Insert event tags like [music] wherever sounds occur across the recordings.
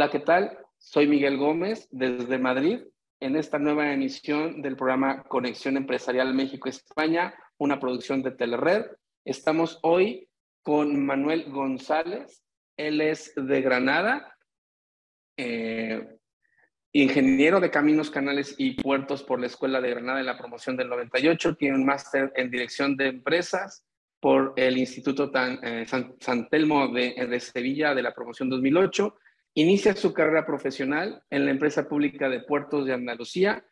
Hola, ¿qué tal? Soy Miguel Gómez desde Madrid en esta nueva emisión del programa Conexión Empresarial México-España, una producción de Telered. Estamos hoy con Manuel González. Él es de Granada, eh, ingeniero de caminos, canales y puertos por la Escuela de Granada en la promoción del 98. Tiene un máster en dirección de empresas por el Instituto eh, San, Telmo de, de Sevilla de la promoción 2008 Inicia su carrera profesional en la empresa pública de Puertos de Andalucía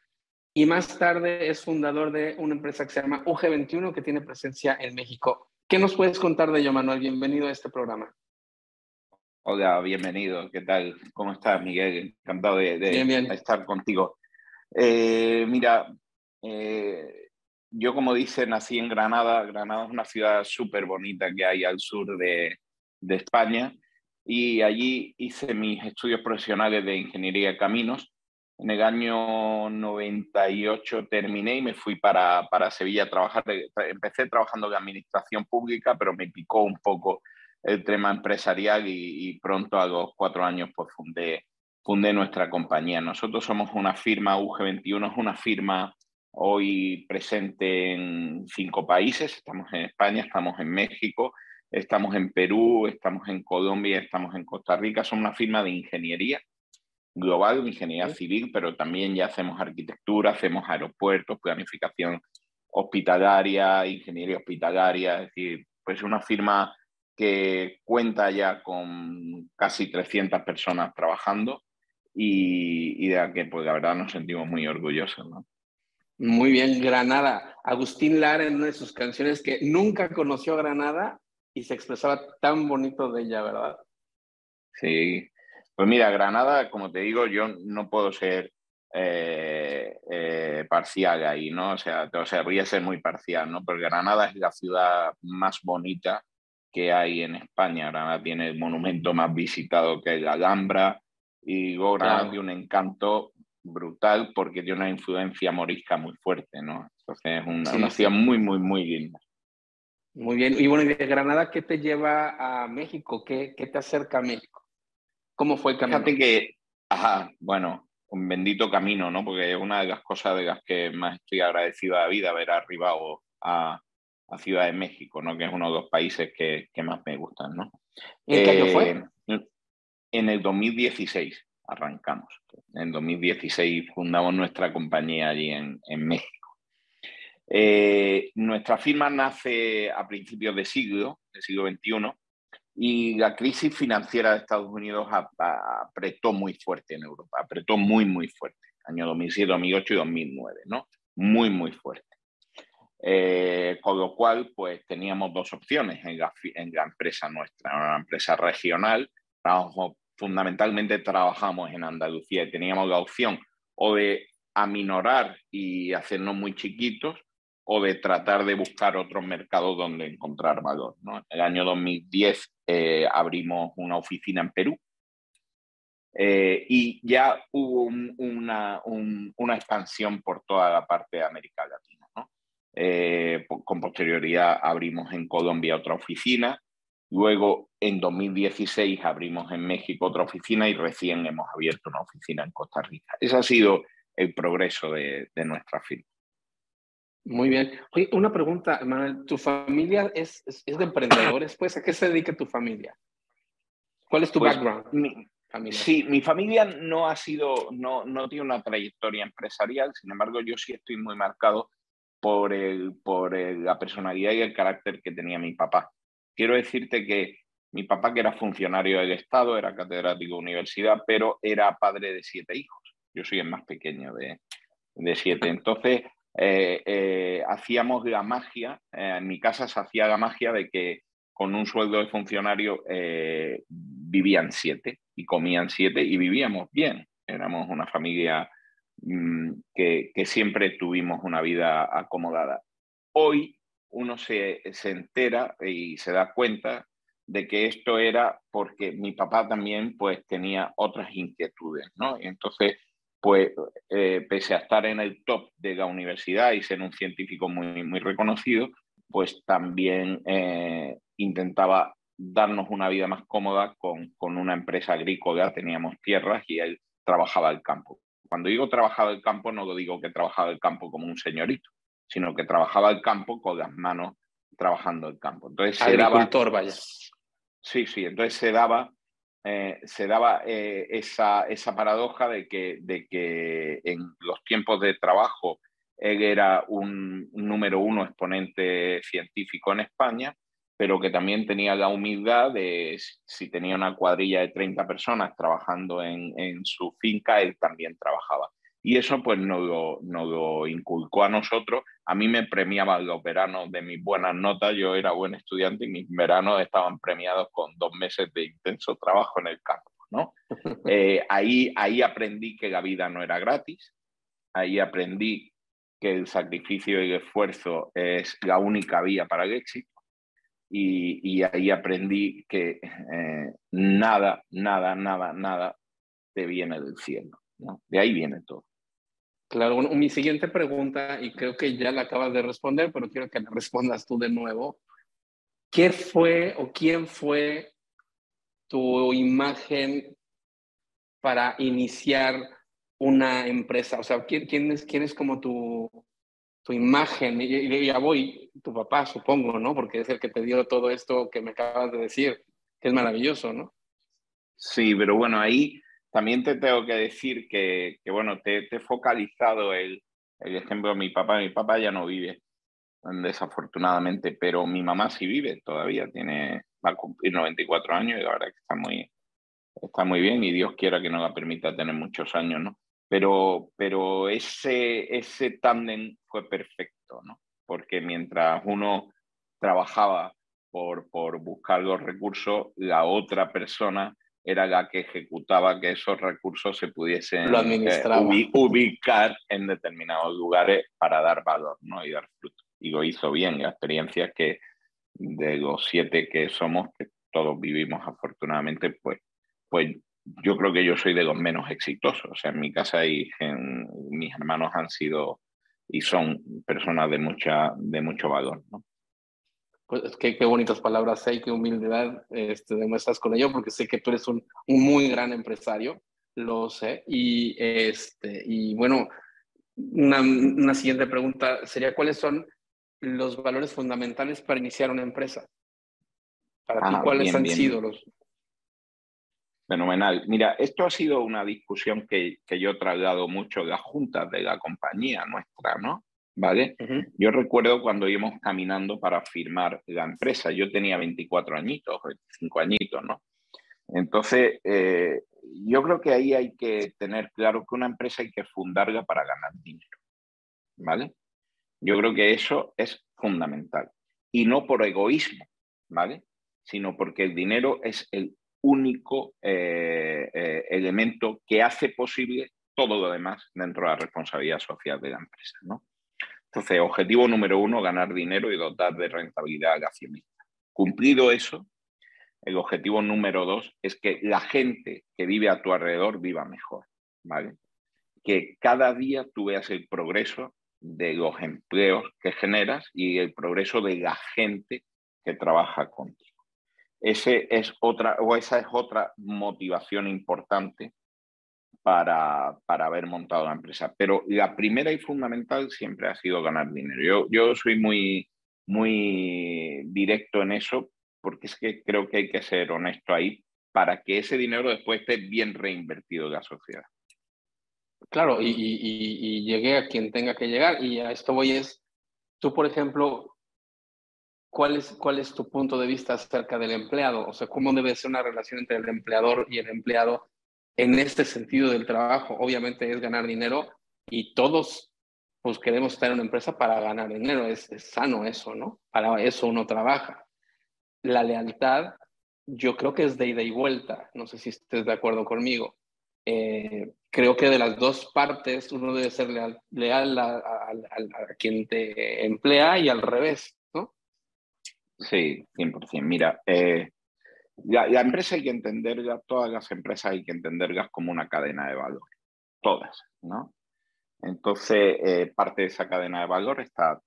y más tarde es fundador de una empresa que se llama UG21 que tiene presencia en México. ¿Qué nos puedes contar de ello, Manuel? Bienvenido a este programa. Hola, bienvenido. ¿Qué tal? ¿Cómo estás, Miguel? Encantado de, estar contigo. Eh, mira, eh, yo como dice, nací en Granada. Granada es una ciudad súper bonita que hay al sur de, de España y allí hice mis estudios profesionales de ingeniería de caminos. En el año 98 terminé y me fui para, para Sevilla a trabajar. Empecé trabajando de administración pública, pero me picó un poco el tema empresarial y, pronto a los cuatro años pues fundé, fundé nuestra compañía. Nosotros somos una firma, UG21 es una firma hoy presente en cinco países. Estamos en España, estamos en México, estamos en Perú, estamos en Colombia, estamos en Costa Rica. Son una firma de ingeniería global, de ingeniería civil, pero también ya hacemos arquitectura, hacemos aeropuertos, planificación hospitalaria, ingeniería hospitalaria, es decir, pues una firma que cuenta ya con casi 300 personas trabajando y, de la que pues la verdad nos sentimos muy orgullosos. Muy bien, Granada. Agustín Lara en una de sus canciones que nunca conoció Granada, y se expresaba tan bonito de ella, ¿verdad? Sí, pues mira, Granada, como te digo, yo no puedo ser eh, eh, parcial ahí, ¿no? O sea, o sea, voy a ser muy parcial, ¿no? Porque Granada es la ciudad más bonita que hay en España. Granada tiene el monumento más visitado que es la Alhambra y Granada tiene un encanto brutal porque tiene una influencia morisca muy fuerte, ¿no? Entonces es una, una ciudad muy, muy, muy linda. Muy bien. Y bueno, ¿y de Granada qué te lleva a México? ¿Qué, qué te acerca a México? ¿Cómo fue el camino? Fíjate que, ajá, bueno, un bendito camino, ¿no? Porque es una de las cosas de las que más estoy agradecido a la vida, haber arribado a, a Ciudad de México, ¿no? Que es uno de los países que, que más me gustan, ¿no? ¿En qué año fue? Eh, en el 2016 arrancamos. En 2016 fundamos nuestra compañía allí en, en México. Eh, nuestra firma nace a principios de siglo, del siglo XXI, y la crisis financiera de Estados Unidos apretó muy fuerte en Europa, apretó muy, muy fuerte, año 2007, 2008 y 2009, ¿no? Muy, muy fuerte. Eh, con lo cual, pues teníamos dos opciones en la, en la empresa nuestra, una empresa regional, fundamentalmente trabajamos en Andalucía y teníamos la opción o de aminorar y hacernos muy chiquitos o de tratar de buscar otros mercados donde encontrar valor. ¿no? En el año 2010 eh, abrimos una oficina en Perú eh, y ya hubo una, una, expansión por toda la parte de América Latina. ¿no? Eh, con posterioridad abrimos en Colombia otra oficina, luego en 2016 abrimos en México otra oficina y recién hemos abierto una oficina en Costa Rica. Ese ha sido el progreso de, de nuestra firma. Muy bien. Oye, una pregunta, Manuel. ¿Tu familia es, es, de emprendedores? Pues, ¿a qué se dedica tu familia? ¿Cuál es tu pues, background? Sí, mi familia no ha sido, no, no tiene una trayectoria empresarial, sin embargo, yo sí estoy muy marcado por, el, por la personalidad y el carácter que tenía mi papá. Quiero decirte que mi papá, que era funcionario del Estado, era catedrático de universidad, pero era padre de siete hijos. Yo soy el más pequeño de, de siete. Entonces, eh, eh, hacíamos la magia, eh, en mi casa se hacía la magia de que con un sueldo de funcionario vivían siete y comían siete y vivíamos bien. Éramos una familia mm, que, siempre tuvimos una vida acomodada. Hoy uno se, se entera y se da cuenta de que esto era porque mi papá también pues tenía otras inquietudes, ¿no? Y entonces pues eh, pese a estar en el top de la universidad y ser un científico muy, muy reconocido, pues también eh, intentaba darnos una vida más cómoda con, con una empresa agrícola, teníamos tierras y él trabajaba el campo. Cuando digo trabajaba el campo, no lo digo que trabajaba el campo como un señorito, sino que trabajaba el campo con las manos trabajando el campo. Entonces, Agricultor, vaya. Sí, sí, entonces se daba, eh, se daba eh, esa, esa, paradoja de que, de que en los tiempos de trabajo él era un, número uno exponente científico en España, pero que también tenía la humildad de si tenía una cuadrilla de 30 personas trabajando en, en su finca, él también trabajaba. Y eso pues nos lo, lo, inculcó a nosotros. A mí me premiaban los veranos de mis buenas notas, yo era buen estudiante y mis veranos estaban premiados con dos meses de intenso trabajo en el campo. ¿no? [laughs] Eh, ahí, ahí aprendí que la vida no era gratis, ahí aprendí que el sacrificio y el esfuerzo es la única vía para el éxito. Y, y ahí aprendí que eh, nada, nada, nada, nada te viene del cielo. ¿No? De ahí viene todo. Claro, mi siguiente pregunta, y creo que ya la acabas de responder, pero quiero que la respondas tú de nuevo. ¿Qué fue o quién fue tu imagen para iniciar una empresa? O sea, ¿quién, es, quién es como tu, tu imagen? Y, ya voy, tu papá, supongo, ¿no? Porque es el que te dio todo esto que me acabas de decir, que es maravilloso, ¿no? Sí, pero bueno, ahí también te tengo que decir que, que bueno, te, he focalizado el, el, ejemplo de mi papá. Mi papá ya no vive, desafortunadamente, pero mi mamá sí vive todavía, tiene, va a cumplir 94 años y la verdad que está muy, está muy bien y Dios quiera que nos la permita tener muchos años, ¿no? Pero, pero ese, ese tándem fue perfecto, ¿no? Porque mientras uno trabajaba por, por buscar los recursos, la otra persona era la que ejecutaba que esos recursos se pudiesen eh, ubicar en determinados lugares para dar valor ¿no? y dar fruto. Y lo hizo bien. La experiencia es que de los siete que somos, que todos vivimos afortunadamente, pues, pues yo creo que yo soy de los menos exitosos. O sea, en mi casa y en, mis hermanos han sido y son personas de, mucha, de mucho valor. ¿no? Pues qué, qué bonitas palabras hay, qué humildad este, demuestras con ello, porque sé que tú eres un, un, muy gran empresario, lo sé. Y, este, y bueno, una, una, siguiente pregunta sería, ¿cuáles son los valores fundamentales para iniciar una empresa? Para ti, ah, ¿cuáles han sido los...? Fenomenal. Mira, esto ha sido una discusión que, que yo he trasladado mucho en las juntas de la compañía nuestra, ¿no? ¿Vale? Yo recuerdo cuando íbamos caminando para firmar la empresa, yo tenía 24 añitos, 25 añitos, ¿no? Entonces, eh, yo creo que ahí hay que tener claro que una empresa hay que fundarla para ganar dinero, ¿vale? Yo creo que eso es fundamental. Y no por egoísmo, ¿vale? Sino porque el dinero es el único eh, eh, elemento que hace posible todo lo demás dentro de la responsabilidad social de la empresa, ¿no? Entonces, objetivo número uno, ganar dinero y dotar de rentabilidad al accionista. Cumplido eso, el objetivo número dos es que la gente que vive a tu alrededor viva mejor, ¿vale? Que cada día tú veas el progreso de los empleos que generas y el progreso de la gente que trabaja contigo. Ese es otra, o esa es otra motivación importante para, para, haber montado la empresa. Pero la primera y fundamental siempre ha sido ganar dinero. Yo, yo soy muy, muy directo en eso porque es que creo que hay que ser honesto ahí para que ese dinero después esté bien reinvertido en la sociedad. Claro, y, y, llegué a quien tenga que llegar. Y a esto voy es, tú, por ejemplo, ¿cuál es, ¿cuál es tu punto de vista acerca del empleado? O sea, ¿cómo debe ser una relación entre el empleador y el empleado en este sentido del trabajo. Obviamente es ganar dinero y todos pues queremos estar en una empresa para ganar dinero. Es, sano eso, ¿no? Para eso uno trabaja. La lealtad yo creo que es de ida y vuelta. No sé si estés de acuerdo conmigo. Eh, creo que de las dos partes uno debe ser leal, leal a, a, quien te emplea y al revés, ¿no? Sí, 100%. Mira, eh, la, empresa hay que entenderla, todas las empresas hay que entenderlas como una cadena de valor, todas, ¿no? Entonces, eh, parte de esa cadena de valor está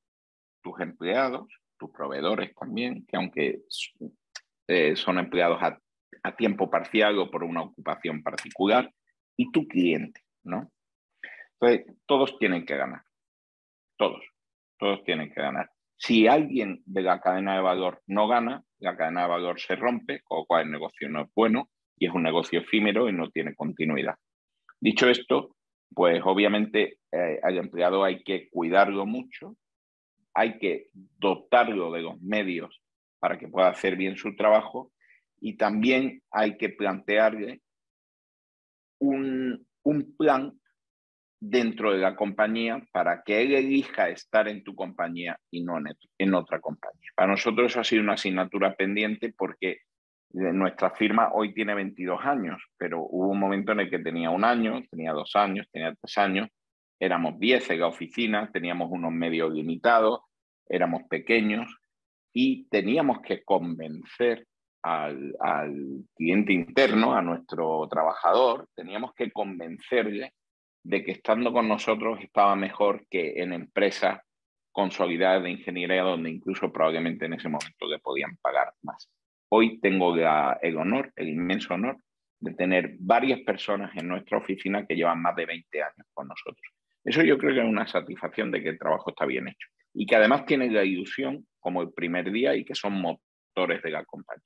tus empleados, tus proveedores también, que aunque eh, son empleados a, a, tiempo parcial o por una ocupación particular, y tu cliente, ¿no? Entonces, todos tienen que ganar, todos, todos tienen que ganar. Si alguien de la cadena de valor no gana, la cadena de valor se rompe, con lo cual el negocio no es bueno y es un negocio efímero y no tiene continuidad. Dicho esto, pues obviamente eh, al empleado hay que cuidarlo mucho, hay que dotarlo de los medios para que pueda hacer bien su trabajo y también hay que plantearle un, un plan dentro de la compañía para que él elija estar en tu compañía y no en, otra compañía. Para nosotros ha sido una asignatura pendiente porque nuestra firma hoy tiene 22 años, pero hubo un momento en el que tenía un año, tenía dos años, tenía tres años, éramos 10 en la oficina, teníamos unos medios limitados, éramos pequeños y teníamos que convencer al, al cliente interno, a nuestro trabajador, teníamos que convencerle de que estando con nosotros estaba mejor que en empresas consolidadas de ingeniería donde incluso probablemente en ese momento le podían pagar más. Hoy tengo el honor, el inmenso honor de tener varias personas en nuestra oficina que llevan más de 20 años con nosotros. Eso yo creo que es una satisfacción de que el trabajo está bien hecho y que además tienen la ilusión como el primer día y que son motores de la compañía.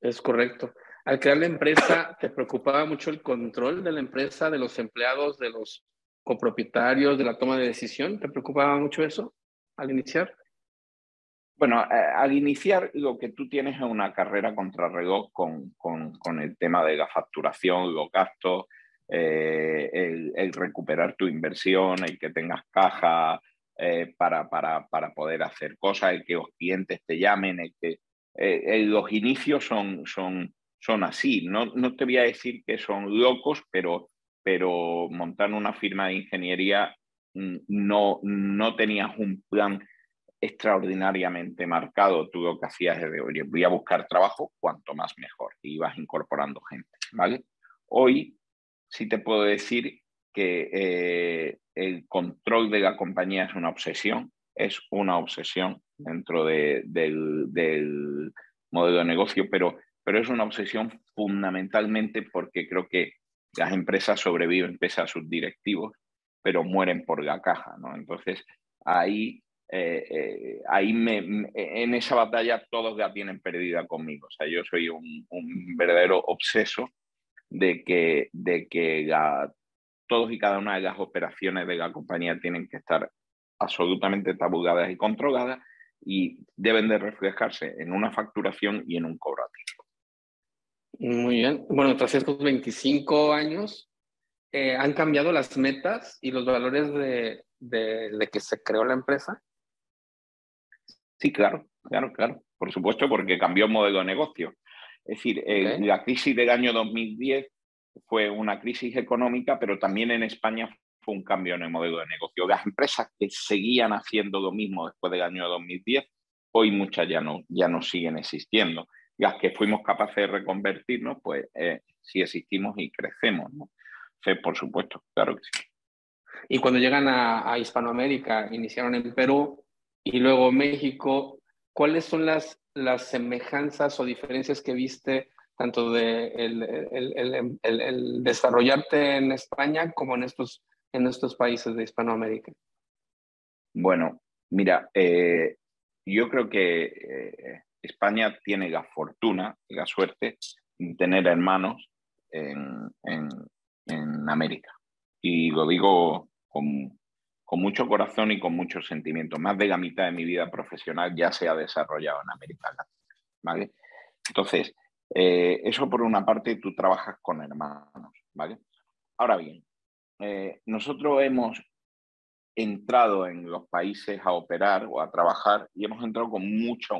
Es correcto al crear la empresa, ¿te preocupaba mucho el control de la empresa, de los empleados, de los copropietarios, de la toma de decisión? ¿Te preocupaba mucho eso al iniciar? Bueno, eh, al iniciar lo que tú tienes es una carrera contrarreloj con, con, con el tema de la facturación, los gastos, eh, el, recuperar tu inversión, el que tengas caja eh, para, para, para, poder hacer cosas, el que los clientes te llamen, el que los inicios son, son, son así. No, no te voy a decir que son locos, pero, pero montar una firma de ingeniería mm, no, no tenías un plan extraordinariamente marcado. Tú lo que hacías es de, oye, voy a buscar trabajo, cuanto más mejor. Y ibas incorporando gente, ¿vale? Hoy sí te puedo decir que eh, el control de la compañía es una obsesión, es una obsesión dentro del, del modelo de negocio, pero pero es una obsesión fundamentalmente porque creo que las empresas sobreviven pese a sus directivos, pero mueren por la caja, ¿no? Entonces, ahí, eh, eh, ahí me, en esa batalla todos la tienen perdida conmigo. O sea, yo soy un, verdadero obseso de que, de que todos y cada una de las operaciones de la compañía tienen que estar absolutamente tabuladas y controladas y deben de reflejarse en una facturación y en un cobro muy bien. Bueno, tras estos 25 años, eh, ¿han cambiado las metas y los valores de, de, que se creó la empresa? Sí, claro, claro, claro. Por supuesto, porque cambió el modelo de negocio. Es decir, la crisis del año 2010 fue una crisis económica, pero también en España fue un cambio en el modelo de negocio. Las empresas que seguían haciendo lo mismo después del año 2010, hoy muchas ya no, ya no siguen existiendo las que fuimos capaces de reconvertirnos, pues eh, sí existimos y crecemos, ¿no? Sí, por supuesto, claro que sí. Y cuando llegan a, Hispanoamérica, iniciaron en Perú y luego México, ¿cuáles son las, las semejanzas o diferencias que viste tanto de el, el, el, desarrollarte en España como en estos, en estos países de Hispanoamérica? Bueno, mira, eh, yo creo que eh, España tiene la fortuna la suerte de tener hermanos en, América. Y lo digo con, mucho corazón y con mucho sentimiento. Más de la mitad de mi vida profesional ya se ha desarrollado en América Latina. ¿vale? Entonces, eh, eso por una parte, tú trabajas con hermanos. ¿vale? Ahora bien, eh, nosotros hemos entrado en los países a operar o a trabajar y hemos entrado con mucha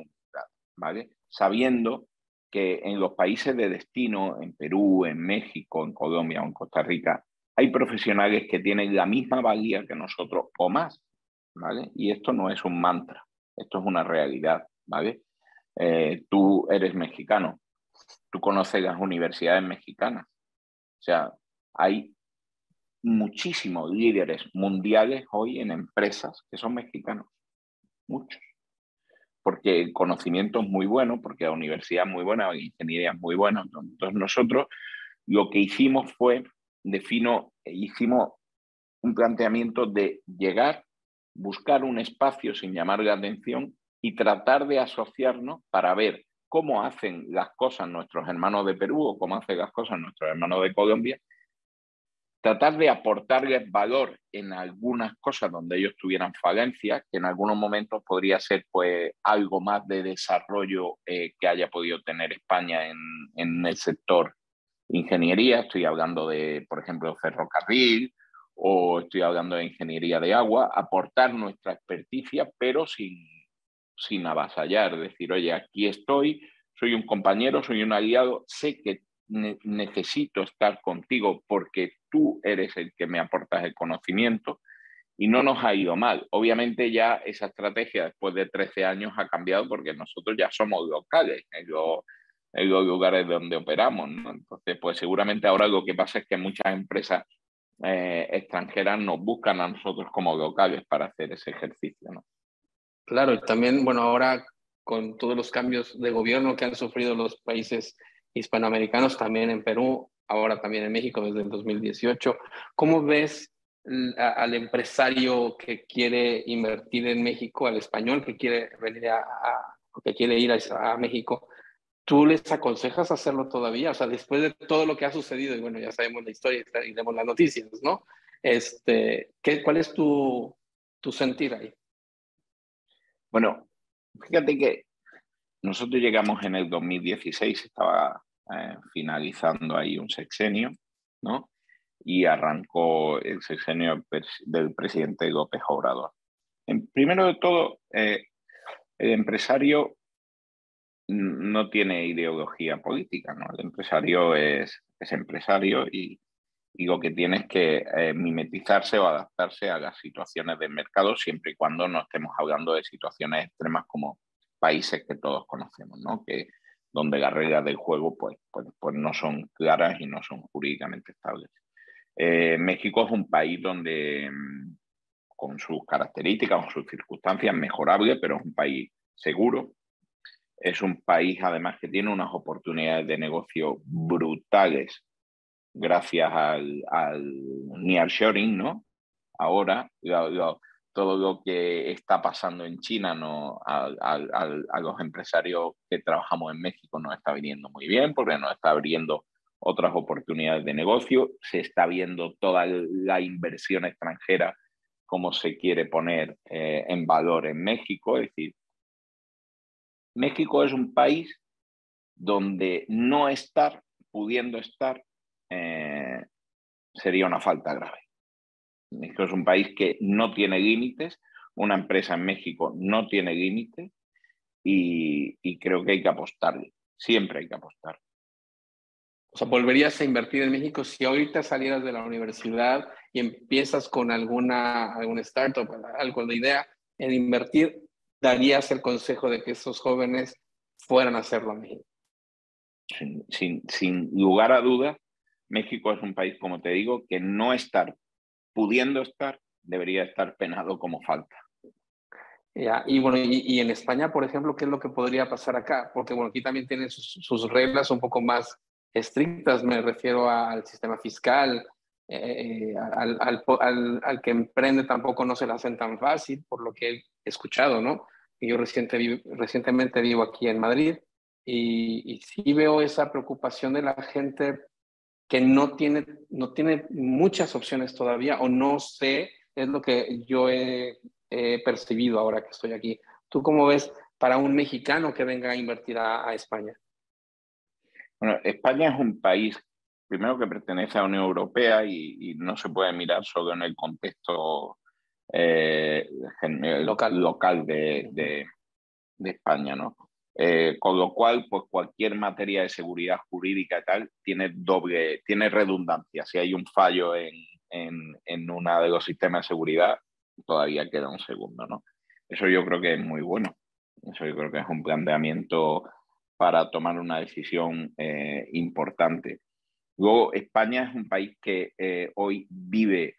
Sabiendo que en los países de destino, en Perú, en México, en Colombia o en Costa Rica, hay profesionales que tienen la misma valía que nosotros o más, ¿vale? Y esto no es un mantra, esto es una realidad, ¿vale? Eh, tú eres mexicano, tú conoces las universidades mexicanas, o sea, hay muchísimos líderes mundiales hoy en empresas que son mexicanos, muchos. Porque el conocimiento es muy bueno, porque la universidad es muy buena, la ingeniería es muy buena. Entonces nosotros lo que hicimos fue, defino, hicimos un planteamiento de llegar, buscar un espacio sin llamar la atención y tratar de asociarnos para ver cómo hacen las cosas nuestros hermanos de Perú o cómo hacen las cosas nuestros hermanos de Colombia, tratar de aportarles valor en algunas cosas donde ellos tuvieran falencias, que en algunos momentos podría ser pues algo más de desarrollo eh, que haya podido tener España en, en el sector ingeniería, estoy hablando de, por ejemplo, ferrocarril o estoy hablando de ingeniería de agua, aportar nuestra experticia, pero sin, sin avasallar, decir, oye, aquí estoy, soy un compañero, soy un aliado, sé que necesito estar contigo porque tú eres el que me aportas el conocimiento y no nos ha ido mal. Obviamente ya esa estrategia después de 13 años ha cambiado porque nosotros ya somos locales en los, lugares donde operamos. Entonces, pues seguramente ahora lo que pasa es que muchas empresas eh, extranjeras nos buscan a nosotros como locales para hacer ese ejercicio. ¿no? Claro, y también, bueno, ahora con todos los cambios de gobierno que han sufrido los países hispanoamericanos, también en Perú, ahora también en México desde el 2018, ¿cómo ves al empresario que quiere invertir en México, al español que quiere venir a, que quiere ir a, México? ¿Tú les aconsejas hacerlo todavía? O sea, después de todo lo que ha sucedido, y bueno, ya sabemos la historia y vemos las noticias, ¿no? Este, ¿qué, ¿Cuál es tu, tu sentir ahí? Bueno, fíjate que nosotros llegamos en el 2016, estaba eh, finalizando ahí un sexenio, ¿no? Y arrancó el sexenio del presidente López Obrador. En, primero de todo, eh, el empresario no tiene ideología política, ¿no? El empresario es, es empresario y, y lo que tiene es que eh, mimetizarse o adaptarse a las situaciones del mercado siempre y cuando no estemos hablando de situaciones extremas como países que todos conocemos, ¿no? que, donde las reglas del juego pues, pues, pues no son claras y no son jurídicamente estables. Eh, México es un país donde, mm, con sus características, con sus circunstancias, mejorable, pero es un país seguro. Es un país además que tiene unas oportunidades de negocio brutales gracias al, al nearshoring, ¿no? Ahora, todo lo que está pasando en China no, a, los empresarios que trabajamos en México nos está viniendo muy bien porque nos está abriendo otras oportunidades de negocio, se está viendo toda la inversión extranjera como se quiere poner eh, en valor en México. Es decir, México es un país donde no estar, pudiendo estar, eh, sería una falta grave. México es un país que no tiene límites, una empresa en México no tiene límites y, creo que hay que apostarle, siempre hay que apostar. O sea, ¿volverías a invertir en México si ahorita salieras de la universidad y empiezas con alguna, alguna startup, algo de idea en invertir? ¿Darías el consejo de que esos jóvenes fueran a hacerlo a México? Sin, sin lugar a dudas, México es un país, como te digo, que no estar pudiendo estar debería estar penado como falta. Ya, y bueno, y, en España, por ejemplo, ¿qué es lo que podría pasar acá? Porque bueno, aquí también tienen sus, reglas un poco más estrictas, me refiero al sistema fiscal, eh, al, al, al, que emprende tampoco no se la hacen tan fácil, por lo que he escuchado, ¿no? Yo reciente, recientemente vivo aquí en Madrid y, y sí veo esa preocupación de la gente que no tiene, no tiene muchas opciones todavía o no sé, es lo que yo he, percibido ahora que estoy aquí. ¿Tú cómo ves para un mexicano que venga a invertir a, España? Bueno, España es un país, primero que pertenece a la Unión Europea y, no se puede mirar solo en el contexto eh, local, local de, de, de España, ¿no? Eh, con lo cual, pues cualquier materia de seguridad jurídica y tal tiene doble, tiene redundancia. Si hay un fallo en, en, en uno de los sistemas de seguridad, todavía queda un segundo, ¿no? Eso yo creo que es muy bueno. Eso yo creo que es un planteamiento para tomar una decisión eh, importante. Luego, España es un país que eh, hoy vive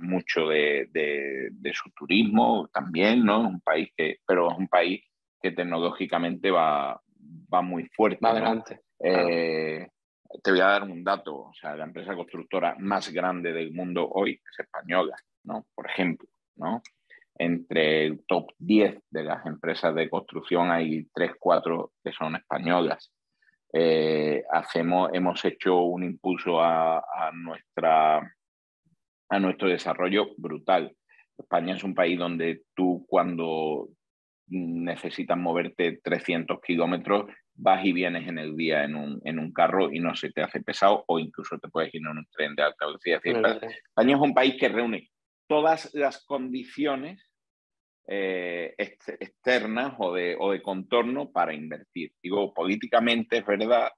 mucho de, de, su turismo también, ¿no? Un país que, pero es un país que tecnológicamente va, va muy fuerte. Va adelante. Eh, te voy a dar un dato, o sea, la empresa constructora más grande del mundo hoy es española, ¿no? Por ejemplo, ¿no? Entre el top 10 de las empresas de construcción hay 3, 4 que son españolas. Eh, hacemos, hemos hecho un impulso a, a, nuestra, a nuestro desarrollo brutal. España es un país donde tú cuando necesitas moverte 300 kilómetros, vas y vienes en el día en un, en un, carro y no se te hace pesado o incluso te puedes ir en un tren de alta velocidad. España es un país que reúne todas las condiciones eh, externas o de, o de contorno para invertir. Digo, políticamente es verdad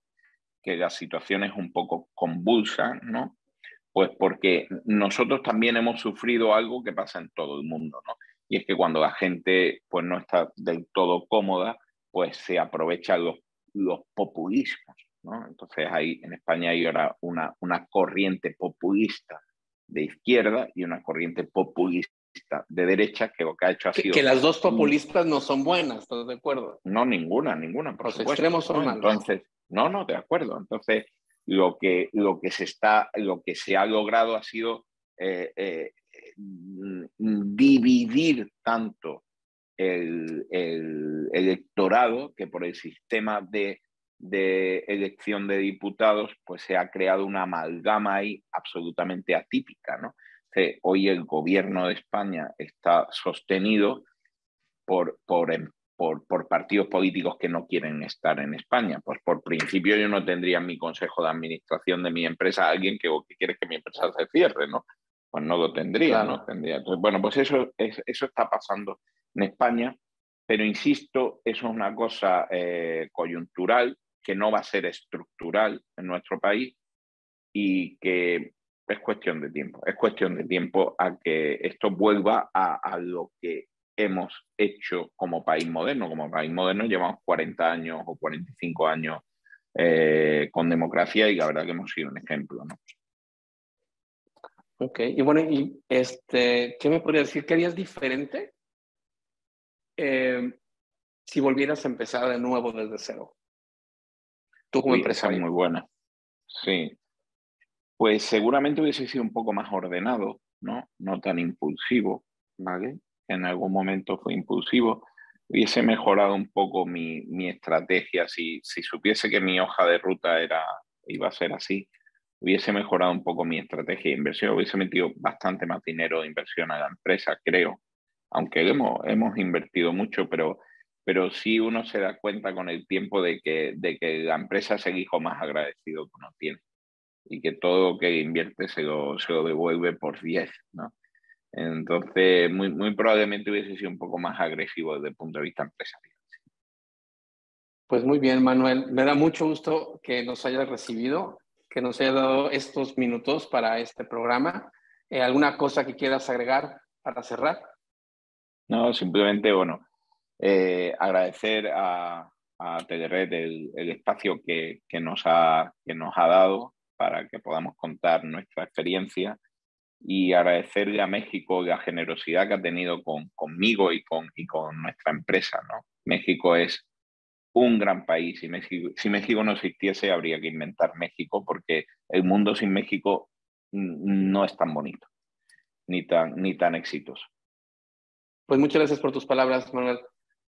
que la situación es un poco convulsa, ¿no? Pues porque nosotros también hemos sufrido algo que pasa en todo el mundo, ¿no? Y es que cuando la gente pues no está del todo cómoda, pues se aprovechan los, los populismos, ¿no? Entonces ahí en España hay ahora una, una corriente populista de izquierda y una corriente populista de derecha que lo que ha hecho ha sido... Que las dos populistas no son buenas, ¿estás de acuerdo? No, ninguna, ninguna, por Los extremos son malos. Entonces, no, no, de acuerdo. Entonces, lo que, lo que, se, está, lo que se ha logrado ha sido eh, eh, dividir tanto el, el, electorado que por el sistema de, elección de diputados pues se ha creado una amalgama ahí absolutamente atípica, ¿no? hoy el gobierno de España está sostenido em, por, partidos políticos que no quieren estar en España. Pues por principio yo no tendría en mi consejo de administración de mi empresa a alguien que, que quiere que mi empresa se cierre, ¿no? Pues no lo tendría, ¿no? Tendría. bueno, pues eso, eso está pasando en España, pero insisto, eso es una cosa eh, coyuntural que no va a ser estructural en nuestro país y que es cuestión de tiempo, es cuestión de tiempo a que esto vuelva a, lo que hemos hecho como país moderno. Como país moderno llevamos 40 años o 45 años eh, con democracia y la verdad que hemos sido un ejemplo. ¿no? Ok, y bueno, y este, ¿qué me podrías decir? ¿Qué harías diferente eh, si volvieras a empezar de nuevo desde cero? Tú como empresario. Muy buena. Sí, pues seguramente hubiese sido un poco más ordenado, ¿no? No tan impulsivo, ¿vale? En algún momento fue impulsivo. Hubiese mejorado un poco mi, mi estrategia si, si supiese que mi hoja de ruta era, iba a ser así. Hubiese mejorado un poco mi estrategia de inversión, hubiese metido bastante más dinero de inversión a la empresa, creo. Aunque hemos, hemos invertido mucho, pero, pero sí uno se da cuenta con el tiempo de que, de que la empresa es el hijo más agradecido que uno tiene y que todo lo que invierte se lo, se lo devuelve por 10, ¿no? Entonces, muy, muy probablemente hubiese sido un poco más agresivo desde el punto de vista empresarial. Pues muy bien, Manuel. Me da mucho gusto que nos hayas recibido, que nos haya dado estos minutos para este programa. Eh, ¿Alguna cosa que quieras agregar para cerrar? No, simplemente, bueno, eh, agradecer a, a Telered el, el espacio que, que, nos ha, que nos ha dado para que podamos contar nuestra experiencia y agradecerle a México la generosidad que ha tenido con, conmigo y con, y con nuestra empresa. ¿no? México es un gran país y México, si México no existiese habría que inventar México porque el mundo sin México no es tan bonito ni tan, ni tan exitoso. Pues muchas gracias por tus palabras, Manuel.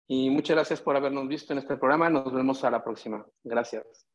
Y muchas gracias por habernos visto en este programa. Nos vemos a la próxima. Gracias.